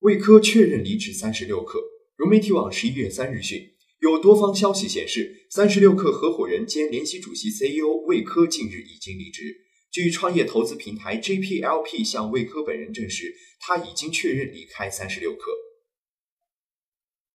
魏科确认离职三十六氪融媒体网十一月三日讯有多方消息显示三十六氪合伙人兼联席主席 ceo 魏科近日已经离职。据创业投资平台 jplp 向魏科本人证实他已经确认离开三十六氪